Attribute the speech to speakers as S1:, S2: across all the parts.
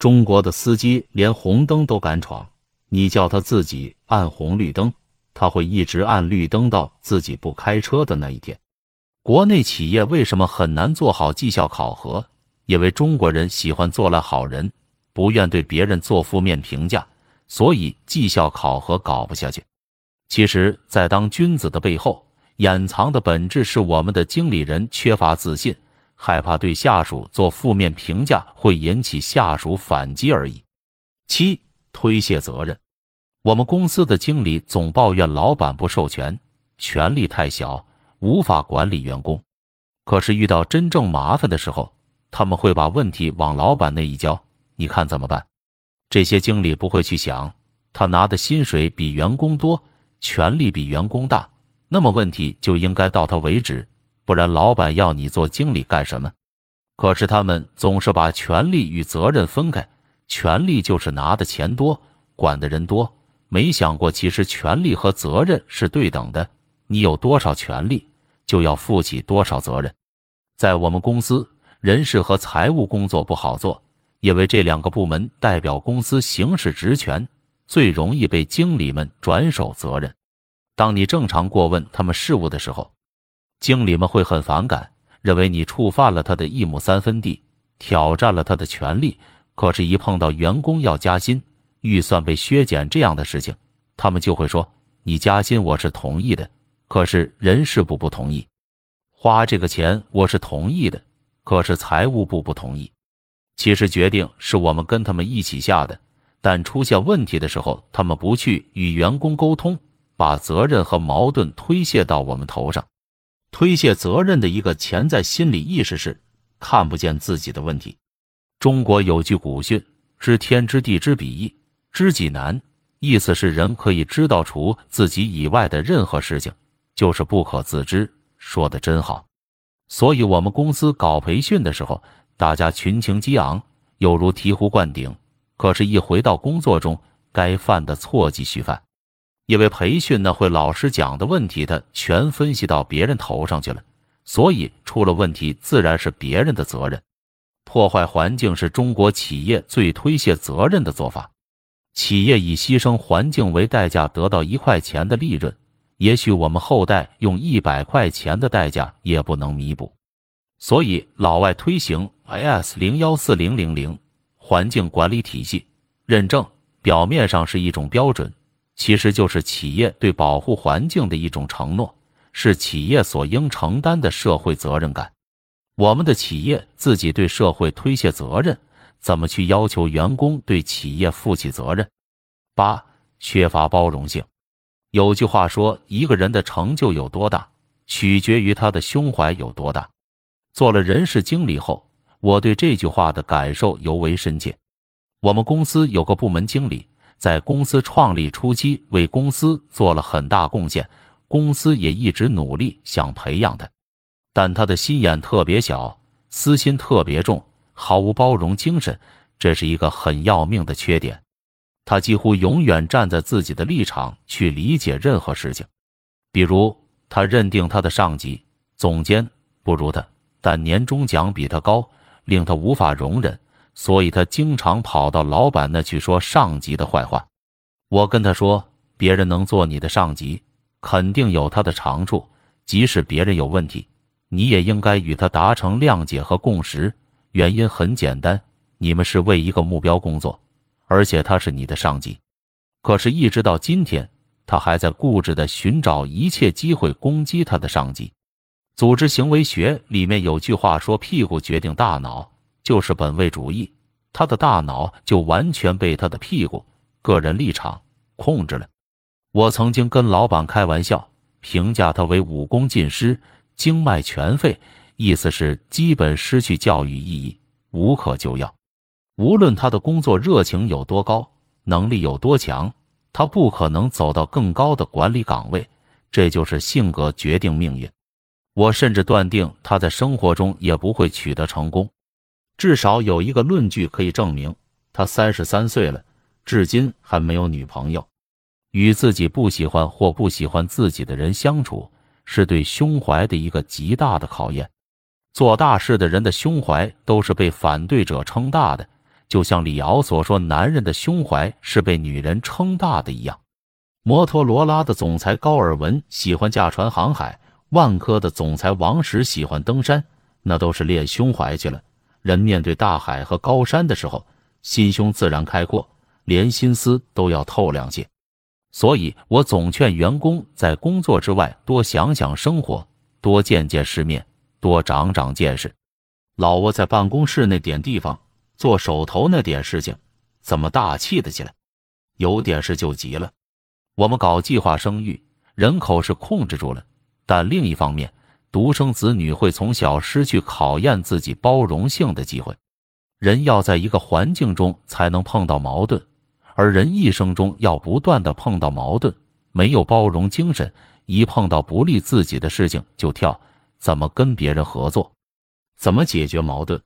S1: 中国的司机连红灯都敢闯，你叫他自己按红绿灯，他会一直按绿灯到自己不开车的那一天。国内企业为什么很难做好绩效考核？因为中国人喜欢做了好人，不愿对别人做负面评价，所以绩效考核搞不下去。其实，在当君子的背后，掩藏的本质是我们的经理人缺乏自信。害怕对下属做负面评价会引起下属反击而已。七推卸责任，我们公司的经理总抱怨老板不授权，权力太小，无法管理员工。可是遇到真正麻烦的时候，他们会把问题往老板那一交，你看怎么办？这些经理不会去想，他拿的薪水比员工多，权力比员工大，那么问题就应该到他为止。不然，老板要你做经理干什么？可是他们总是把权力与责任分开，权力就是拿的钱多，管的人多，没想过其实权力和责任是对等的。你有多少权力，就要负起多少责任。在我们公司，人事和财务工作不好做，因为这两个部门代表公司行使职权，最容易被经理们转手责任。当你正常过问他们事务的时候，经理们会很反感，认为你触犯了他的一亩三分地，挑战了他的权利。可是，一碰到员工要加薪、预算被削减这样的事情，他们就会说：“你加薪我是同意的，可是人事部不同意；花这个钱我是同意的，可是财务部不同意。”其实决定是我们跟他们一起下的，但出现问题的时候，他们不去与员工沟通，把责任和矛盾推卸到我们头上。推卸责任的一个潜在心理意识是看不见自己的问题。中国有句古训：“知天知地知彼，知己难。”意思是人可以知道除自己以外的任何事情，就是不可自知。说的真好。所以，我们公司搞培训的时候，大家群情激昂，犹如醍醐灌顶。可是，一回到工作中，该犯的错继续犯。因为培训呢，会老师讲的问题，他全分析到别人头上去了，所以出了问题自然是别人的责任。破坏环境是中国企业最推卸责任的做法。企业以牺牲环境为代价得到一块钱的利润，也许我们后代用一百块钱的代价也不能弥补。所以老外推行 IS 零幺四零零零环境管理体系认证，表面上是一种标准。其实就是企业对保护环境的一种承诺，是企业所应承担的社会责任感。我们的企业自己对社会推卸责任，怎么去要求员工对企业负起责任？八、缺乏包容性。有句话说，一个人的成就有多大，取决于他的胸怀有多大。做了人事经理后，我对这句话的感受尤为深切。我们公司有个部门经理。在公司创立初期，为公司做了很大贡献，公司也一直努力想培养他，但他的心眼特别小，私心特别重，毫无包容精神，这是一个很要命的缺点。他几乎永远站在自己的立场去理解任何事情，比如他认定他的上级总监不如他，但年终奖比他高，令他无法容忍。所以他经常跑到老板那去说上级的坏话。我跟他说，别人能做你的上级，肯定有他的长处。即使别人有问题，你也应该与他达成谅解和共识。原因很简单，你们是为一个目标工作，而且他是你的上级。可是，一直到今天，他还在固执地寻找一切机会攻击他的上级。组织行为学里面有句话说：“屁股决定大脑。”就是本位主义，他的大脑就完全被他的屁股、个人立场控制了。我曾经跟老板开玩笑，评价他为武功尽失、经脉全废，意思是基本失去教育意义，无可救药。无论他的工作热情有多高，能力有多强，他不可能走到更高的管理岗位。这就是性格决定命运。我甚至断定他在生活中也不会取得成功。至少有一个论据可以证明，他三十三岁了，至今还没有女朋友。与自己不喜欢或不喜欢自己的人相处，是对胸怀的一个极大的考验。做大事的人的胸怀都是被反对者撑大的，就像李敖所说，男人的胸怀是被女人撑大的一样。摩托罗拉的总裁高尔文喜欢驾船航海，万科的总裁王石喜欢登山，那都是练胸怀去了。人面对大海和高山的时候，心胸自然开阔，连心思都要透亮些。所以我总劝员工在工作之外多想想生活，多见见世面，多长长见识。老窝在办公室那点地方做手头那点事情，怎么大气的起来？有点事就急了。我们搞计划生育，人口是控制住了，但另一方面，独生子女会从小失去考验自己包容性的机会。人要在一个环境中才能碰到矛盾。而人一生中要不断的碰到矛盾，没有包容精神，一碰到不利自己的事情就跳，怎么跟别人合作，怎么解决矛盾？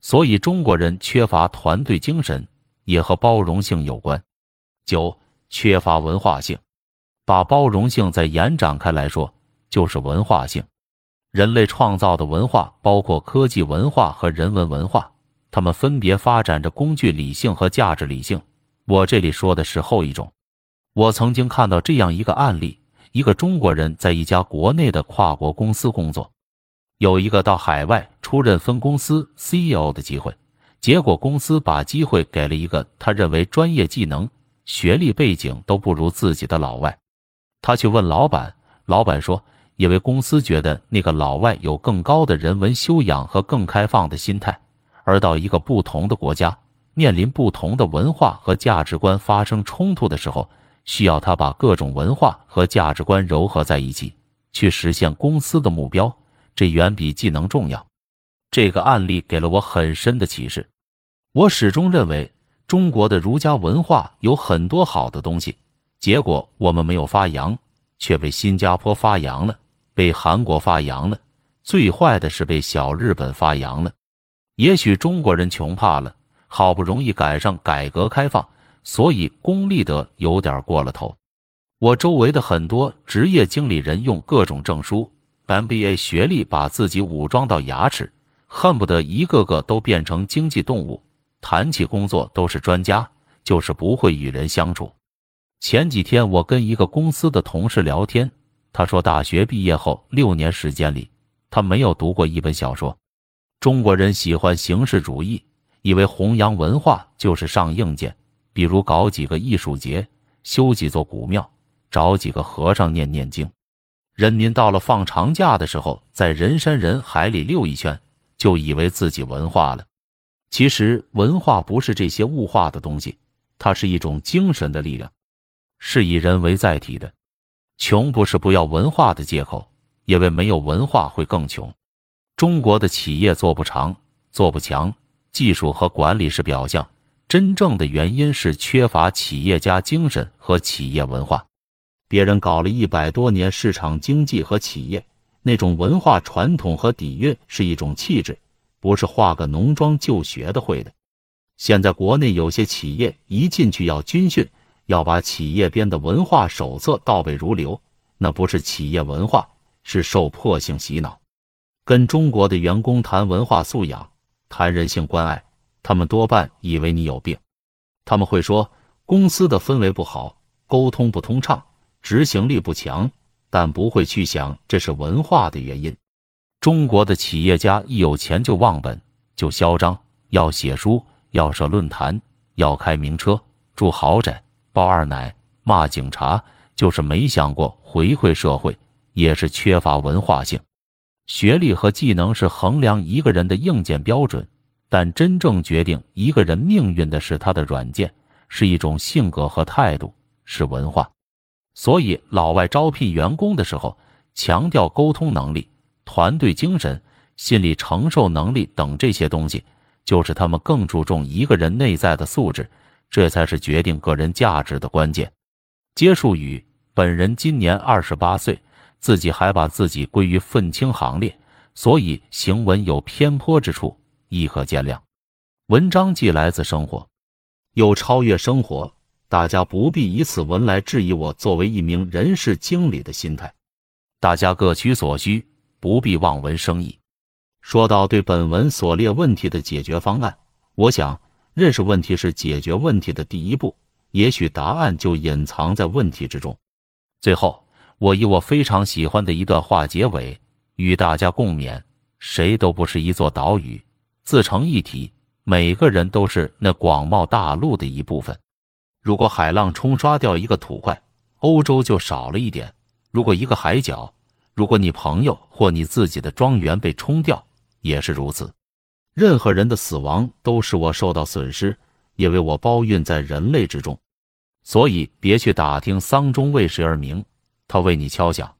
S1: 所以中国人缺乏团队精神，也和包容性有关。九，缺乏文化性。把包容性再延展开来说，就是文化性。人类创造的文化包括科技文化和人文文化，它们分别发展着工具理性和价值理性。我这里说的是后一种。我曾经看到这样一个案例：一个中国人在一家国内的跨国公司工作，有一个到海外出任分公司 CEO 的机会，结果公司把机会给了一个他认为专业技能、学历背景都不如自己的老外。他去问老板，老板说，因为公司觉得那个老外有更高的人文修养和更开放的心态，而到一个不同的国家。面临不同的文化和价值观发生冲突的时候，需要他把各种文化和价值观糅合在一起，去实现公司的目标。这远比技能重要。这个案例给了我很深的启示。我始终认为中国的儒家文化有很多好的东西，结果我们没有发扬，却被新加坡发扬了，被韩国发扬了，最坏的是被小日本发扬了。也许中国人穷怕了。好不容易赶上改革开放，所以功利得有点过了头。我周围的很多职业经理人用各种证书、MBA 学历把自己武装到牙齿，恨不得一个个都变成经济动物。谈起工作都是专家，就是不会与人相处。前几天我跟一个公司的同事聊天，他说大学毕业后六年时间里，他没有读过一本小说。中国人喜欢形式主义。以为弘扬文化就是上硬件，比如搞几个艺术节，修几座古庙，找几个和尚念念经。人民到了放长假的时候，在人山人海里溜一圈，就以为自己文化了。其实文化不是这些物化的东西，它是一种精神的力量，是以人为载体的。穷不是不要文化的借口，因为没有文化会更穷。中国的企业做不长，做不强。技术和管理是表象，真正的原因是缺乏企业家精神和企业文化。别人搞了一百多年市场经济和企业，那种文化传统和底蕴是一种气质，不是化个浓妆就学的会的。现在国内有些企业一进去要军训，要把企业编的文化手册倒背如流，那不是企业文化，是受迫性洗脑。跟中国的员工谈文化素养。谈人性关爱，他们多半以为你有病。他们会说公司的氛围不好，沟通不通畅，执行力不强，但不会去想这是文化的原因。中国的企业家一有钱就忘本，就嚣张，要写书，要设论坛，要开名车，住豪宅，包二奶，骂警察，就是没想过回馈社会，也是缺乏文化性。学历和技能是衡量一个人的硬件标准，但真正决定一个人命运的是他的软件，是一种性格和态度，是文化。所以，老外招聘员工的时候，强调沟通能力、团队精神、心理承受能力等这些东西，就是他们更注重一个人内在的素质，这才是决定个人价值的关键。结束语：本人今年二十八岁。自己还把自己归于愤青行列，所以行文有偏颇之处，亦可见谅。文章既来自生活，又超越生活，大家不必以此文来质疑我作为一名人事经理的心态。大家各取所需，不必望文生义。说到对本文所列问题的解决方案，我想认识问题是解决问题的第一步，也许答案就隐藏在问题之中。最后，我以我非常喜欢的一段话结尾，与大家共勉：谁都不是一座岛屿，自成一体，每个人都是那广袤大陆的一部分。如果海浪冲刷掉一个土块，欧洲就少了一点；如果一个海角，如果你朋友或你自己的庄园被冲掉，也是如此。任何人的死亡都使我受到损失，因为我包运在人类之中。所以，别去打听丧钟为谁而鸣，它为你敲响。